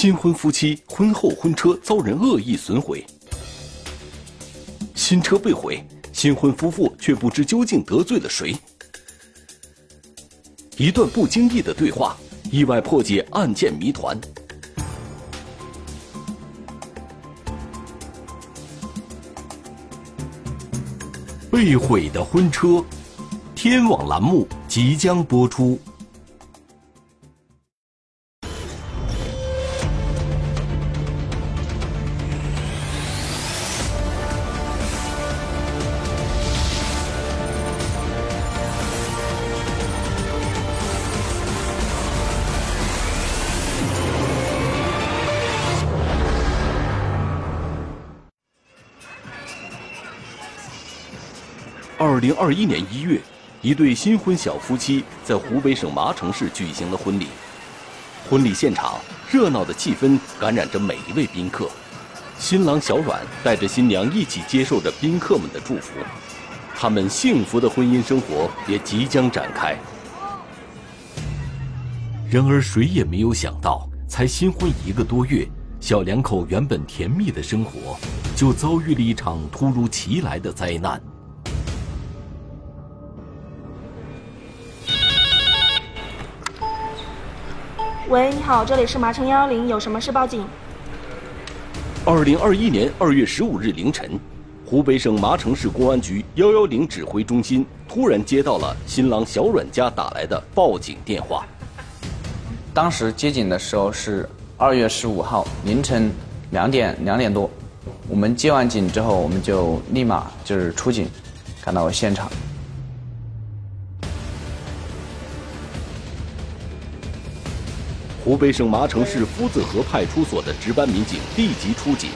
新婚夫妻婚后婚车遭人恶意损毁，新车被毁，新婚夫妇却不知究竟得罪了谁。一段不经意的对话，意外破解案件谜团。被毁的婚车，天网栏目即将播出。二零二一年一月，一对新婚小夫妻在湖北省麻城市举行了婚礼。婚礼现场热闹的气氛感染着每一位宾客。新郎小阮带着新娘一起接受着宾客们的祝福，他们幸福的婚姻生活也即将展开。然而，谁也没有想到，才新婚一个多月，小两口原本甜蜜的生活，就遭遇了一场突如其来的灾难。喂，你好，这里是麻城幺幺零，有什么事报警？二零二一年二月十五日凌晨，湖北省麻城市公安局幺幺零指挥中心突然接到了新郎小阮家打来的报警电话。当时接警的时候是二月十五号凌晨两点两点多，我们接完警之后，我们就立马就是出警，赶到现场。湖北省麻城市夫子河派出所的值班民警立即出警，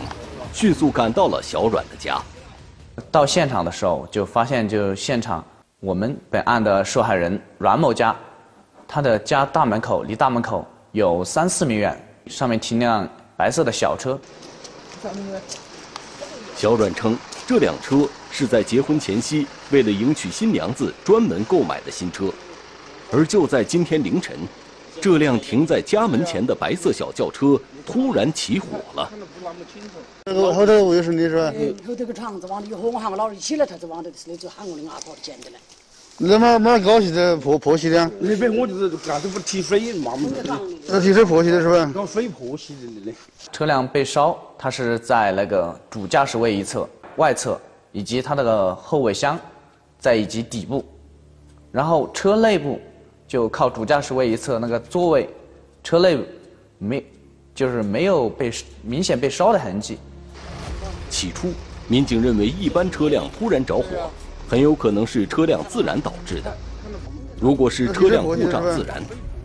迅速赶到了小阮的家。到现场的时候，就发现就现场我们本案的受害人阮某家，他的家大门口离大门口有三四米远，上面停辆白色的小车。小阮称，这辆车是在结婚前夕为了迎娶新娘子专门购买的新车，而就在今天凌晨。这辆停在家门前的白色小轿车突然起火了。这个后头为什么是吧？后头个厂子往里火喊我老儿起来，他就往这里就喊我的阿婆捡的来。那么么高起的破破起的？那边我就是干这不提水嘛，那提水破起的是吧？搞水破起的。车辆被烧，它是在那个主驾驶位一侧、外侧，以及它那个后尾箱，在以及底部，然后车内部。就靠主驾驶位一侧那个座位，车内没，就是没有被明显被烧的痕迹。起初，民警认为一般车辆突然着火，很有可能是车辆自燃导致的。如果是车辆故障自燃，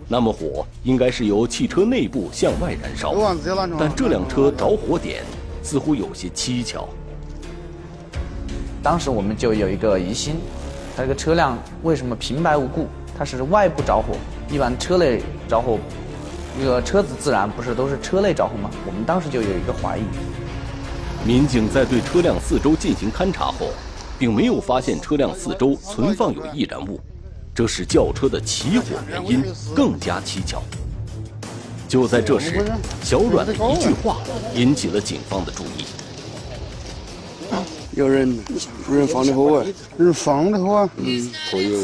那么火应该是由汽车内部向外燃烧。但这辆车着火点似乎有些蹊跷。当时我们就有一个疑心，他这个车辆为什么平白无故？它是外部着火，一般车内着火，那个车子自燃不是都是车内着火吗？我们当时就有一个怀疑。民警在对车辆四周进行勘查后，并没有发现车辆四周存放有易燃物，这使轿车的起火原因更加蹊跷。就在这时，小阮的一句话引起了警方的注意。有人，有人放的火啊！人放的火啊！嗯，可有。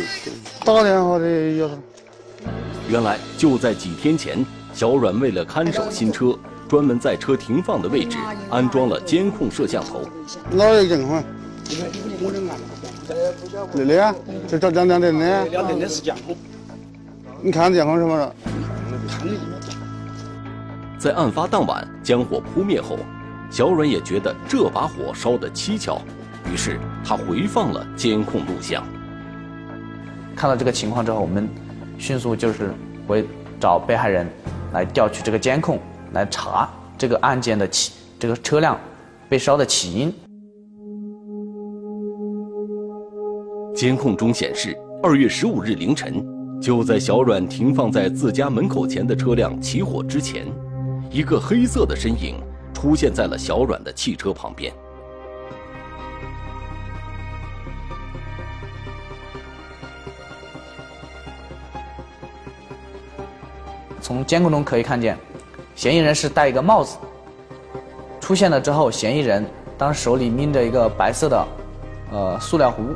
打电话的有。原来就在几天前，小阮为了看守新车，专门在车停放的位置安装了监控摄像头。哪有监控？那里啊，就找两两点的。两点的是监控。你看监控什么了？在案发当晚将火扑灭后。小阮也觉得这把火烧得蹊跷，于是他回放了监控录像。看到这个情况之后，我们迅速就是回找被害人来调取这个监控，来查这个案件的起这个车辆被烧的起因。监控中显示，二月十五日凌晨，就在小阮停放在自家门口前的车辆起火之前，一个黑色的身影。出现在了小阮的汽车旁边。从监控中可以看见，嫌疑人是戴一个帽子。出现了之后，嫌疑人当手里拎着一个白色的，呃，塑料壶。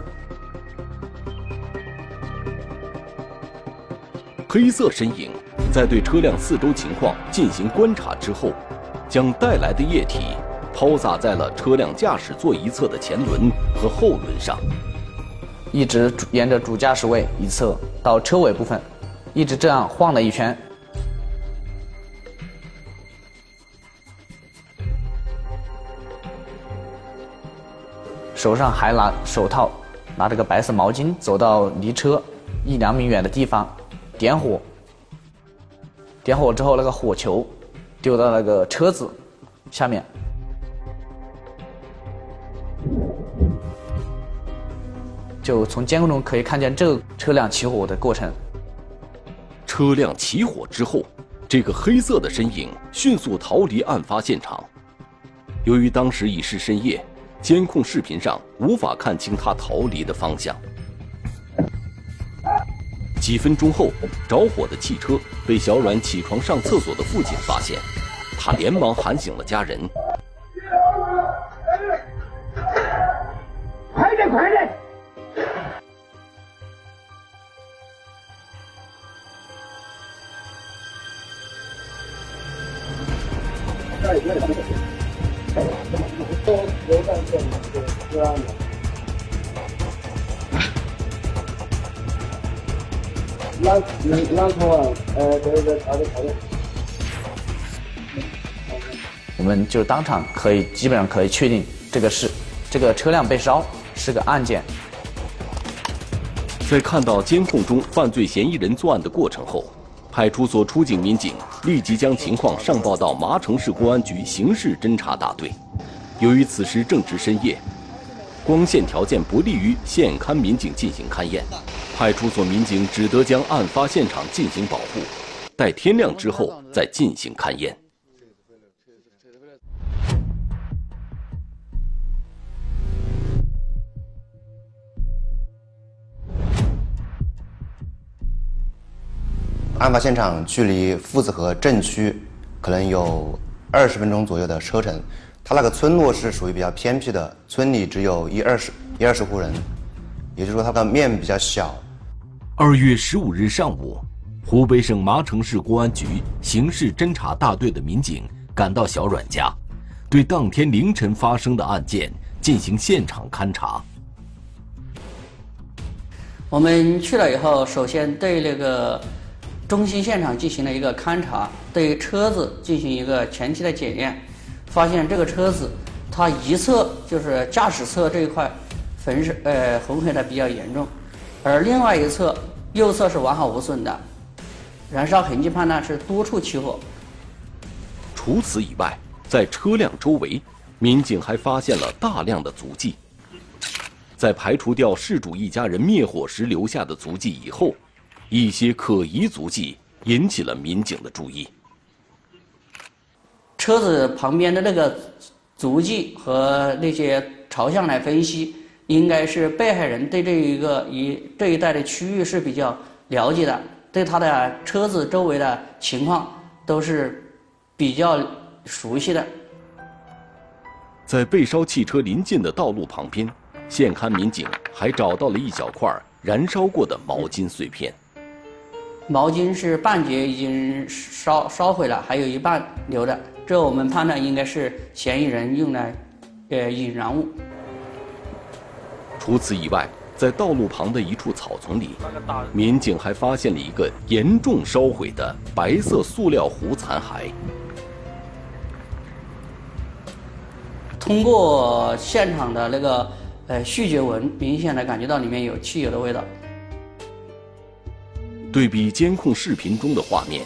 黑色身影在对车辆四周情况进行观察之后，将带来的液体抛洒在了车辆驾驶座一侧的前轮和后轮上，一直沿着主驾驶位一侧到车尾部分，一直这样晃了一圈。手上还拿手套，拿着个白色毛巾，走到离车一两米远的地方，点火。点火之后，那个火球丢到那个车子下面，就从监控中可以看见这个车辆起火的过程。车辆起火之后，这个黑色的身影迅速逃离案发现场。由于当时已是深夜。监控视频上无法看清他逃离的方向。几分钟后，着火的汽车被小阮起床上厕所的父亲发现，他连忙喊醒了家人。哪哪头啊？呃，对对，好的好的。我们就当场可以基本上可以确定，这个是这个车辆被烧是个案件。在看到监控中犯罪嫌疑人作案的过程后，派出所出警民警立即将情况上报到麻城市公安局刑事侦查大队。由于此时正值深夜。光线条件不利于现勘民警进行勘验，派出所民警只得将案发现场进行保护，待天亮之后再进行勘验。案发现场距离父子河镇区可能有二十分钟左右的车程。他那个村落是属于比较偏僻的，村里只有一二十、一二十户人，也就是说，它的面比较小。二月十五日上午，湖北省麻城市公安局刑事侦查大队的民警赶到小阮家，对当天凌晨发生的案件进行现场勘查。我们去了以后，首先对那个中心现场进行了一个勘查，对车子进行一个前期的检验。发现这个车子，它一侧就是驾驶侧这一块焚是呃红黑的比较严重，而另外一侧右侧是完好无损的，燃烧痕迹判断是多处起火。除此以外，在车辆周围，民警还发现了大量的足迹。在排除掉事主一家人灭火时留下的足迹以后，一些可疑足迹引起了民警的注意。车子旁边的那个足迹和那些朝向来分析，应该是被害人对这一个一这一带的区域是比较了解的，对他的车子周围的情况都是比较熟悉的。在被烧汽车临近的道路旁边，现勘民警还找到了一小块燃烧过的毛巾碎片。毛巾是半截已经烧烧毁了，还有一半留着。这我们判断应该是嫌疑人用来，呃，引燃物。除此以外，在道路旁的一处草丛里，民警还发现了一个严重烧毁的白色塑料壶残骸。通过现场的那个呃嗅觉闻，明显的感觉到里面有汽油的味道。对比监控视频中的画面，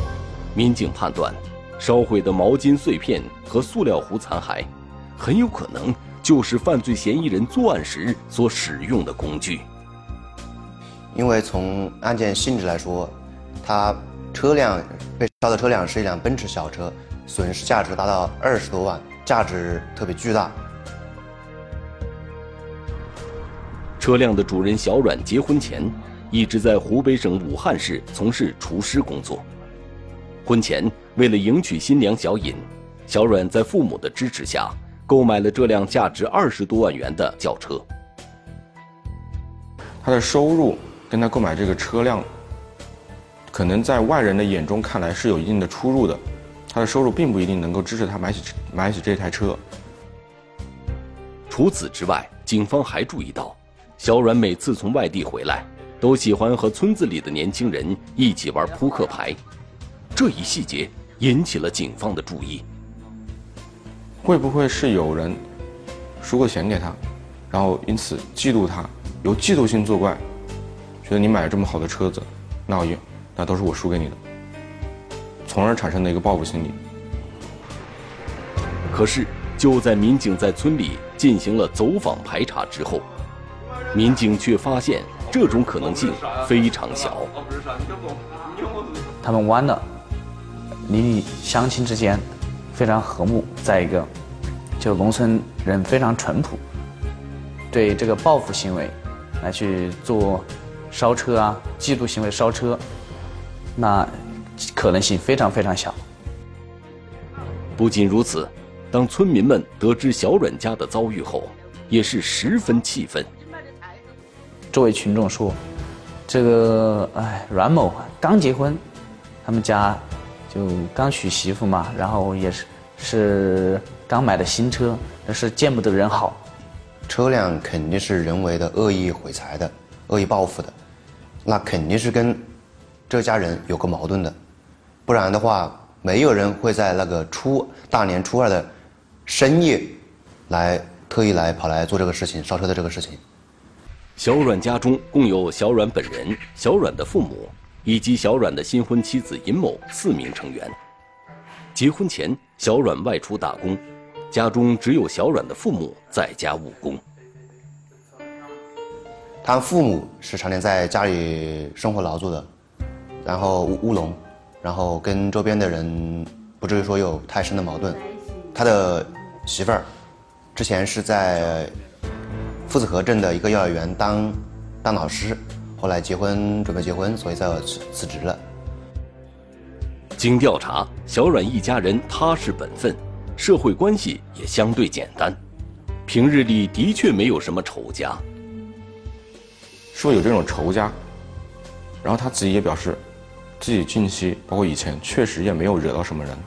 民警判断。烧毁的毛巾碎片和塑料壶残骸，很有可能就是犯罪嫌疑人作案时所使用的工具。因为从案件性质来说，他车辆被烧的车辆是一辆奔驰小车，损失价值达到二十多万，价值特别巨大。车辆的主人小阮结婚前一直在湖北省武汉市从事厨师工作。婚前，为了迎娶新娘小尹，小阮在父母的支持下购买了这辆价值二十多万元的轿车。他的收入跟他购买这个车辆，可能在外人的眼中看来是有一定的出入的。他的收入并不一定能够支持他买起买起这台车。除此之外，警方还注意到，小阮每次从外地回来，都喜欢和村子里的年轻人一起玩扑克牌。这一细节引起了警方的注意。会不会是有人输过钱给他，然后因此嫉妒他，由嫉妒心作怪，觉得你买了这么好的车子，那我那都是我输给你的，从而产生的一个报复心理。可是就在民警在村里进行了走访排查之后，民警却发现这种可能性非常小。他们弯了。邻里乡亲之间非常和睦，再一个，就农村人非常淳朴，对这个报复行为来去做烧车啊、嫉妒行为烧车，那可能性非常非常小。不仅如此，当村民们得知小阮家的遭遇后，也是十分气愤。这位群众说：“这个哎，阮某刚结婚，他们家。”就刚娶媳妇嘛，然后也是是刚买的新车，但是见不得人好。车辆肯定是人为的恶意毁财的，恶意报复的，那肯定是跟这家人有个矛盾的，不然的话，没有人会在那个初大年初二的深夜来特意来跑来做这个事情，烧车的这个事情。小阮家中共有小阮本人、小阮的父母。以及小阮的新婚妻子尹某四名成员。结婚前，小阮外出打工，家中只有小阮的父母在家务工。他父母是常年在家里生活劳作的，然后务务农，然后跟周边的人不至于说有太深的矛盾。他的媳妇儿之前是在夫子河镇的一个幼儿园当当老师。后来结婚，准备结婚，所以才辞辞职了。经调查，小阮一家人踏实本分，社会关系也相对简单，平日里的确没有什么仇家。说有这种仇家，然后他自己也表示，自己近期包括以前确实也没有惹到什么人，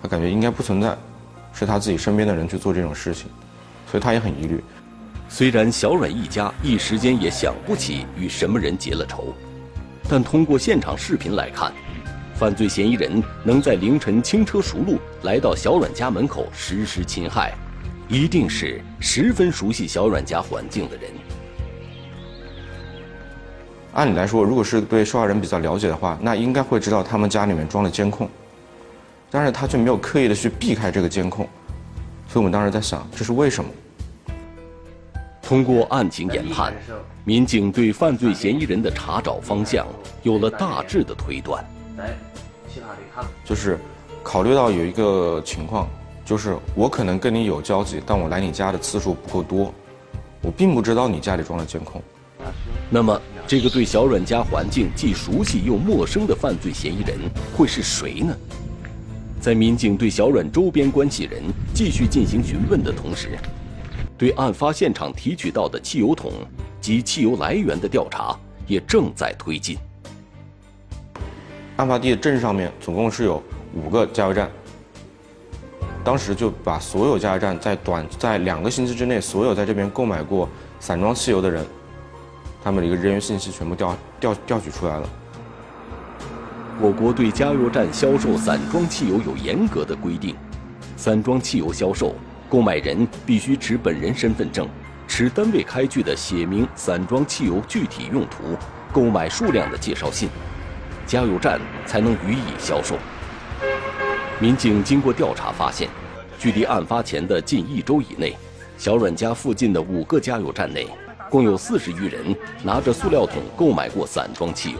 他感觉应该不存在，是他自己身边的人去做这种事情，所以他也很疑虑。虽然小阮一家一时间也想不起与什么人结了仇，但通过现场视频来看，犯罪嫌疑人能在凌晨轻车熟路来到小阮家门口实施侵害，一定是十分熟悉小阮家环境的人。按理来说，如果是对受害人比较了解的话，那应该会知道他们家里面装了监控，但是他却没有刻意的去避开这个监控，所以我们当时在想，这是为什么？通过案情研判，民警对犯罪嫌疑人的查找方向有了大致的推断。就是考虑到有一个情况，就是我可能跟你有交集，但我来你家的次数不够多，我并不知道你家里装了监控。那么，这个对小阮家环境既熟悉又陌生的犯罪嫌疑人会是谁呢？在民警对小阮周边关系人继续进行询问的同时。对案发现场提取到的汽油桶及汽油来源的调查也正在推进。案发地的镇上面总共是有五个加油站，当时就把所有加油站在短在两个星期之内，所有在这边购买过散装汽油的人，他们的一个人员信息全部调调调取出来了。我国对加油站销售散装汽油有严格的规定，散装汽油销售。购买人必须持本人身份证，持单位开具的写明散装汽油具体用途、购买数量的介绍信，加油站才能予以销售。民警经过调查发现，距离案发前的近一周以内，小阮家附近的五个加油站内，共有四十余人拿着塑料桶购买过散装汽油。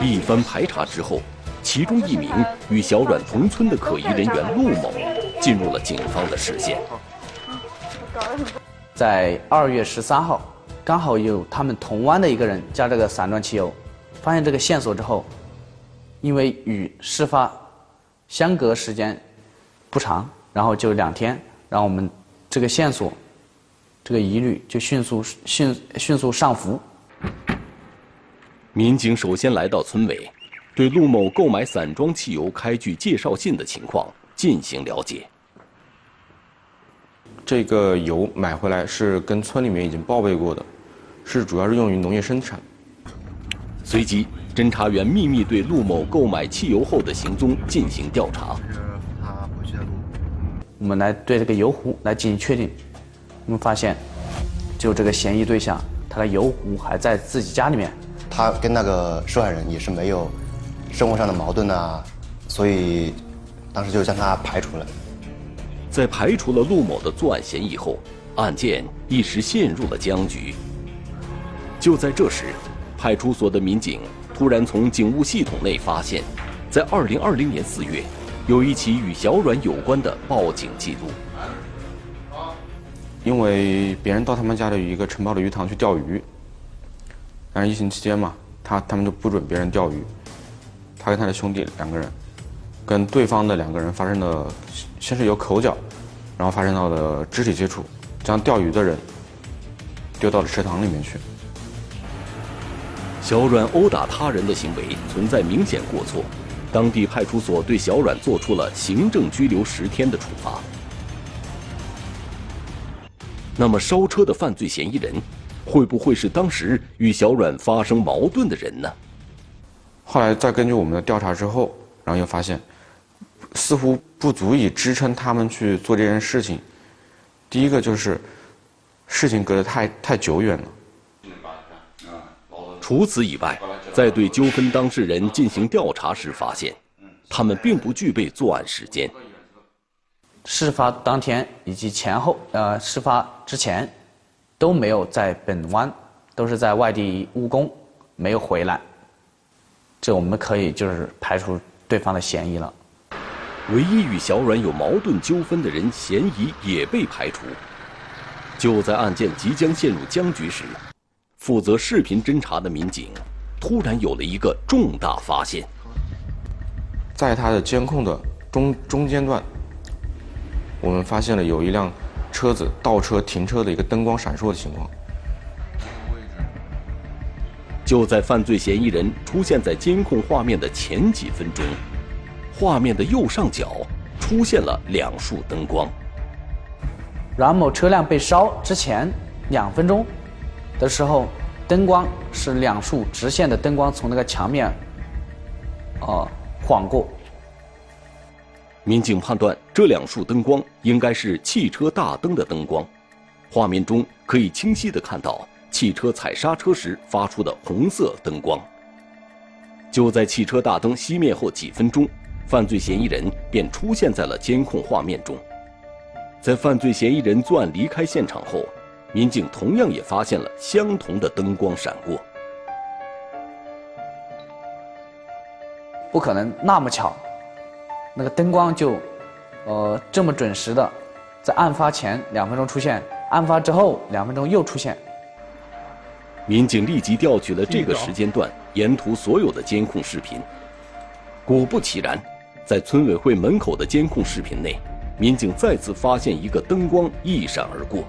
一番排查之后。其中一名与小阮同村的可疑人员陆某进入了警方的视线。在二月十三号，刚好有他们同湾的一个人加这个散装汽油，发现这个线索之后，因为与事发相隔时间不长，然后就两天，然后我们这个线索，这个疑虑就迅速迅迅速上浮。民警首先来到村委，对陆某购买散装汽油开具介绍信的情况进行了解。这个油买回来是跟村里面已经报备过的，是主要是用于农业生产。随即，侦查员秘密对陆某购买汽油后的行踪进行调查。我们来对这个油壶来进行确定，我们发现，就这个嫌疑对象，他的油壶还在自己家里面。他跟那个受害人也是没有生活上的矛盾啊，所以当时就将他排除了。在排除了陆某的作案嫌疑后，案件一时陷入了僵局。就在这时，派出所的民警突然从警务系统内发现，在2020年4月，有一起与小阮有关的报警记录。因为别人到他们家的一个承包的鱼塘去钓鱼，但是疫情期间嘛，他他们就不准别人钓鱼。他跟他的兄弟两个人，跟对方的两个人发生了，先是有口角。然后发生到了肢体接触，将钓鱼的人丢到了池塘里面去。小阮殴打他人的行为存在明显过错，当地派出所对小阮做出了行政拘留十天的处罚。那么，烧车的犯罪嫌疑人会不会是当时与小阮发生矛盾的人呢？后来再根据我们的调查之后，然后又发现。似乎不足以支撑他们去做这件事情。第一个就是事情隔得太太久远了。除此以外，在对纠纷当事人进行调查时，发现他们并不具备作案时间。事发当天以及前后，呃，事发之前都没有在本湾，都是在外地务工，没有回来。这我们可以就是排除对方的嫌疑了。唯一与小阮有矛盾纠纷的人嫌疑也被排除。就在案件即将陷入僵局时，负责视频侦查的民警突然有了一个重大发现。在他的监控的中中间段，我们发现了有一辆车子倒车停车的一个灯光闪烁的情况。就在犯罪嫌疑人出现在监控画面的前几分钟。画面的右上角出现了两束灯光。阮某车辆被烧之前两分钟的时候，灯光是两束直线的灯光从那个墙面，呃，晃过。民警判断这两束灯光应该是汽车大灯的灯光，画面中可以清晰的看到汽车踩刹车时发出的红色灯光。就在汽车大灯熄灭后几分钟。犯罪嫌疑人便出现在了监控画面中。在犯罪嫌疑人作案离开现场后，民警同样也发现了相同的灯光闪过。不可能那么巧，那个灯光就，呃，这么准时的，在案发前两分钟出现，案发之后两分钟又出现。民警立即调取了这个时间段沿途所有的监控视频，果不其然。在村委会门口的监控视频内，民警再次发现一个灯光一闪而过。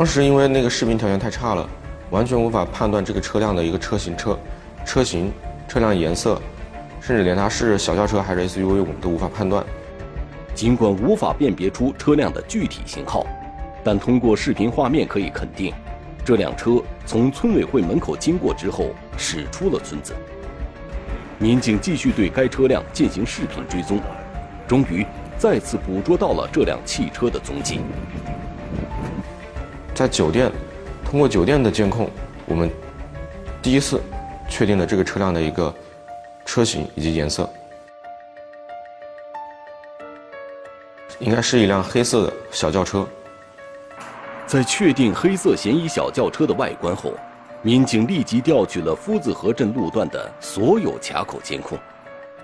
当时因为那个视频条件太差了，完全无法判断这个车辆的一个车型、车车型、车辆颜色，甚至连它是小轿车还是 SUV，我们都无法判断。尽管无法辨别出车辆的具体型号，但通过视频画面可以肯定，这辆车从村委会门口经过之后驶出了村子。民警继续对该车辆进行视频追踪，终于再次捕捉到了这辆汽车的踪迹。在酒店，通过酒店的监控，我们第一次确定了这个车辆的一个车型以及颜色，应该是一辆黑色的小轿车。在确定黑色嫌疑小轿车的外观后。民警立即调取了夫子河镇路段的所有卡口监控，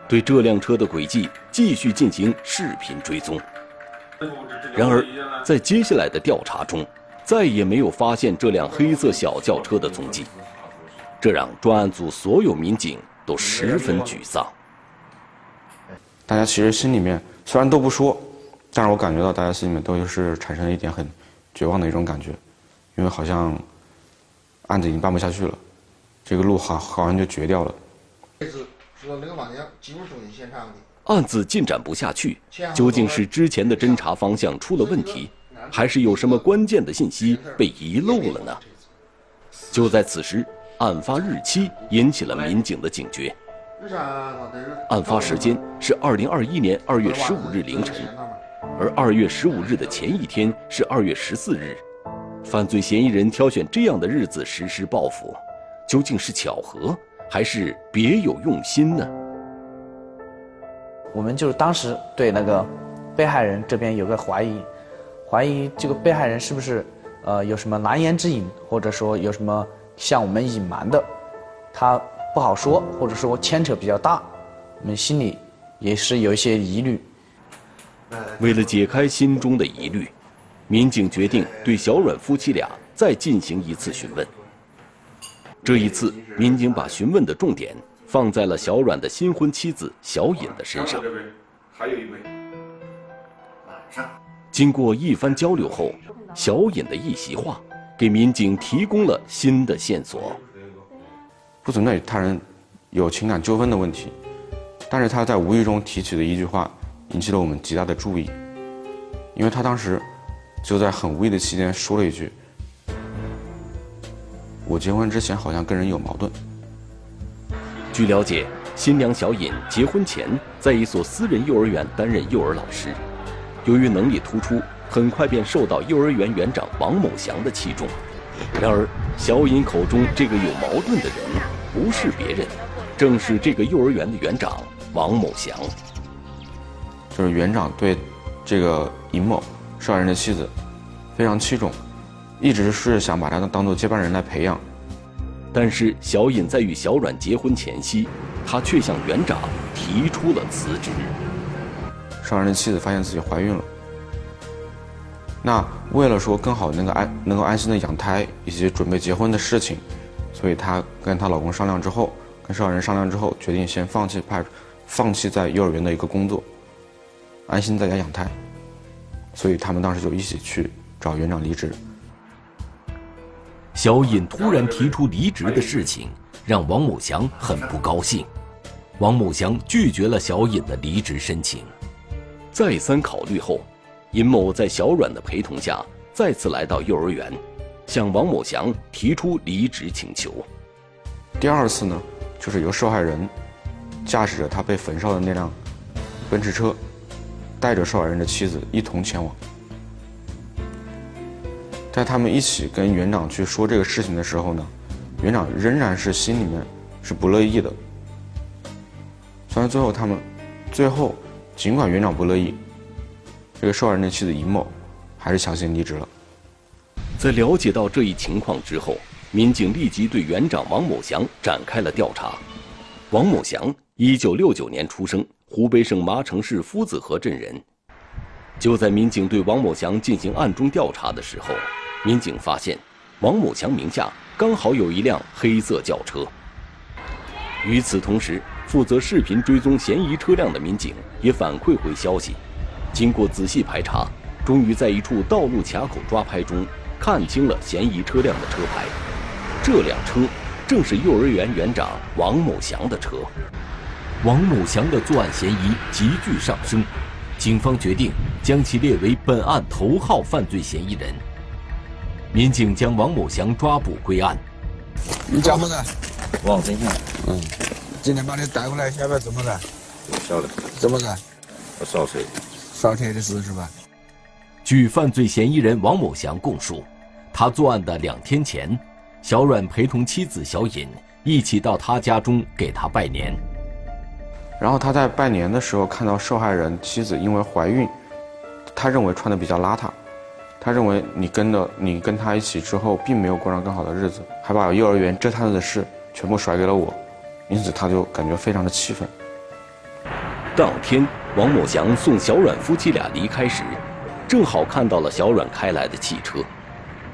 对这辆车的轨迹继续进行视频追踪。然而，在接下来的调查中，再也没有发现这辆黑色小轿车的踪迹。这让专案组所有民警都十分沮丧。大家其实心里面虽然都不说，但是我感觉到大家心里面都是产生了一点很绝望的一种感觉，因为好像案子已经办不下去了，这个路好好像就绝掉了。案子进展不下去，究竟是之前的侦查方向出了问题，还是有什么关键的信息被遗漏了呢？就在此时，案发日期引起了民警的警觉。案发时间是二零二一年二月十五日凌晨，而二月十五日的前一天是二月十四日，犯罪嫌疑人挑选这样的日子实施报复，究竟是巧合，还是别有用心呢？我们就是当时对那个被害人这边有个怀疑，怀疑这个被害人是不是呃有什么难言之隐，或者说有什么向我们隐瞒的，他。不好说，或者说牵扯比较大，我们心里也是有一些疑虑。为了解开心中的疑虑，民警决定对小阮夫妻俩再进行一次询问。这一次，民警把询问的重点放在了小阮的新婚妻子小尹的身上。还有一位。晚上，经过一番交流后，小尹的一席话给民警提供了新的线索。不存在与他人有情感纠纷的问题，但是他在无意中提起的一句话引起了我们极大的注意，因为他当时就在很无意的期间说了一句：“我结婚之前好像跟人有矛盾。”据了解，新娘小尹结婚前在一所私人幼儿园担任幼儿老师，由于能力突出，很快便受到幼儿园园长王某祥的器重。然而，小尹口中这个有矛盾的人。不是别人，正是这个幼儿园的园长王某祥。就是园长对这个尹某受害人的妻子非常器重，一直是想把她当做接班人来培养。但是小尹在与小阮结婚前夕，他却向园长提出了辞职。受害人的妻子发现自己怀孕了，那为了说更好能够安能够安心的养胎以及准备结婚的事情。所以她跟她老公商量之后，跟受害人商量之后，决定先放弃派，放弃在幼儿园的一个工作，安心在家养胎。所以他们当时就一起去找园长离职。小尹突然提出离职的事情，让王某祥很不高兴。王某祥拒绝了小尹的离职申请。再三考虑后，尹某在小阮的陪同下，再次来到幼儿园。向王某祥提出离职请求。第二次呢，就是由受害人驾驶着他被焚烧的那辆奔驰车，带着受害人的妻子一同前往。在他们一起跟园长去说这个事情的时候呢，园长仍然是心里面是不乐意的。虽然最后他们，最后尽管园长不乐意，这个受害人的妻子尹某还是强行离职了。在了解到这一情况之后，民警立即对园长王某祥展开了调查。王某祥，一九六九年出生，湖北省麻城市夫子河镇人。就在民警对王某祥进行暗中调查的时候，民警发现，王某祥名下刚好有一辆黑色轿车。与此同时，负责视频追踪嫌疑车辆的民警也反馈回消息，经过仔细排查，终于在一处道路卡口抓拍中。看清了嫌疑车辆的车牌，这辆车正是幼儿园园长王某祥的车。王某祥的作案嫌疑急剧上升，警方决定将其列为本案头号犯罪嫌疑人。民警将王某祥抓捕归案。你叫什么？王生祥。嗯，今天把你带过来，晓得怎么干？晓得。怎么干？扫车。烧车的事是吧？据犯罪嫌疑人王某祥供述，他作案的两天前，小阮陪同妻子小尹一起到他家中给他拜年。然后他在拜年的时候看到受害人妻子因为怀孕，他认为穿的比较邋遢，他认为你跟的你跟他一起之后，并没有过上更好的日子，还把幼儿园这摊子的事全部甩给了我，因此他就感觉非常的气愤。当天，王某祥送小阮夫妻俩离开时。正好看到了小阮开来的汽车，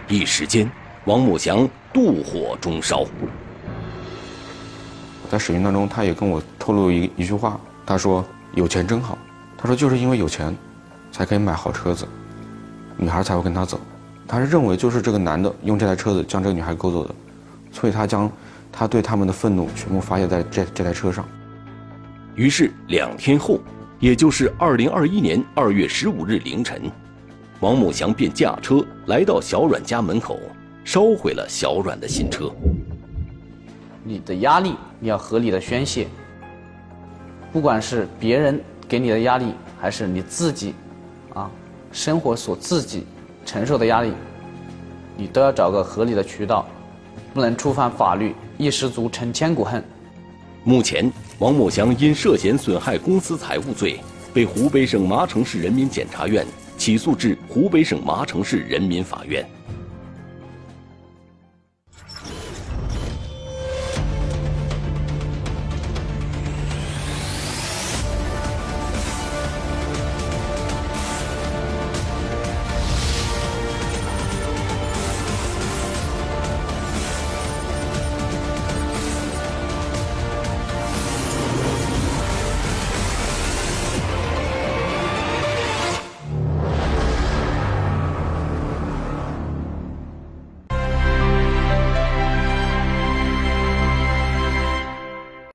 一时间，王某祥妒火中烧。在审讯当中，他也跟我透露一一句话，他说：“有钱真好。”他说：“就是因为有钱，才可以买好车子，女孩才会跟他走。”他是认为就是这个男的用这台车子将这个女孩勾走的，所以他将他对他们的愤怒全部发泄在这这台车上。于是两天后，也就是二零二一年二月十五日凌晨，王某祥便驾车来到小阮家门口，烧毁了小阮的新车。你的压力你要合理的宣泄，不管是别人给你的压力，还是你自己，啊，生活所自己承受的压力，你都要找个合理的渠道，不能触犯法律，一失足成千古恨。目前，王某祥因涉嫌损害公司财物罪，被湖北省麻城市人民检察院起诉至湖北省麻城市人民法院。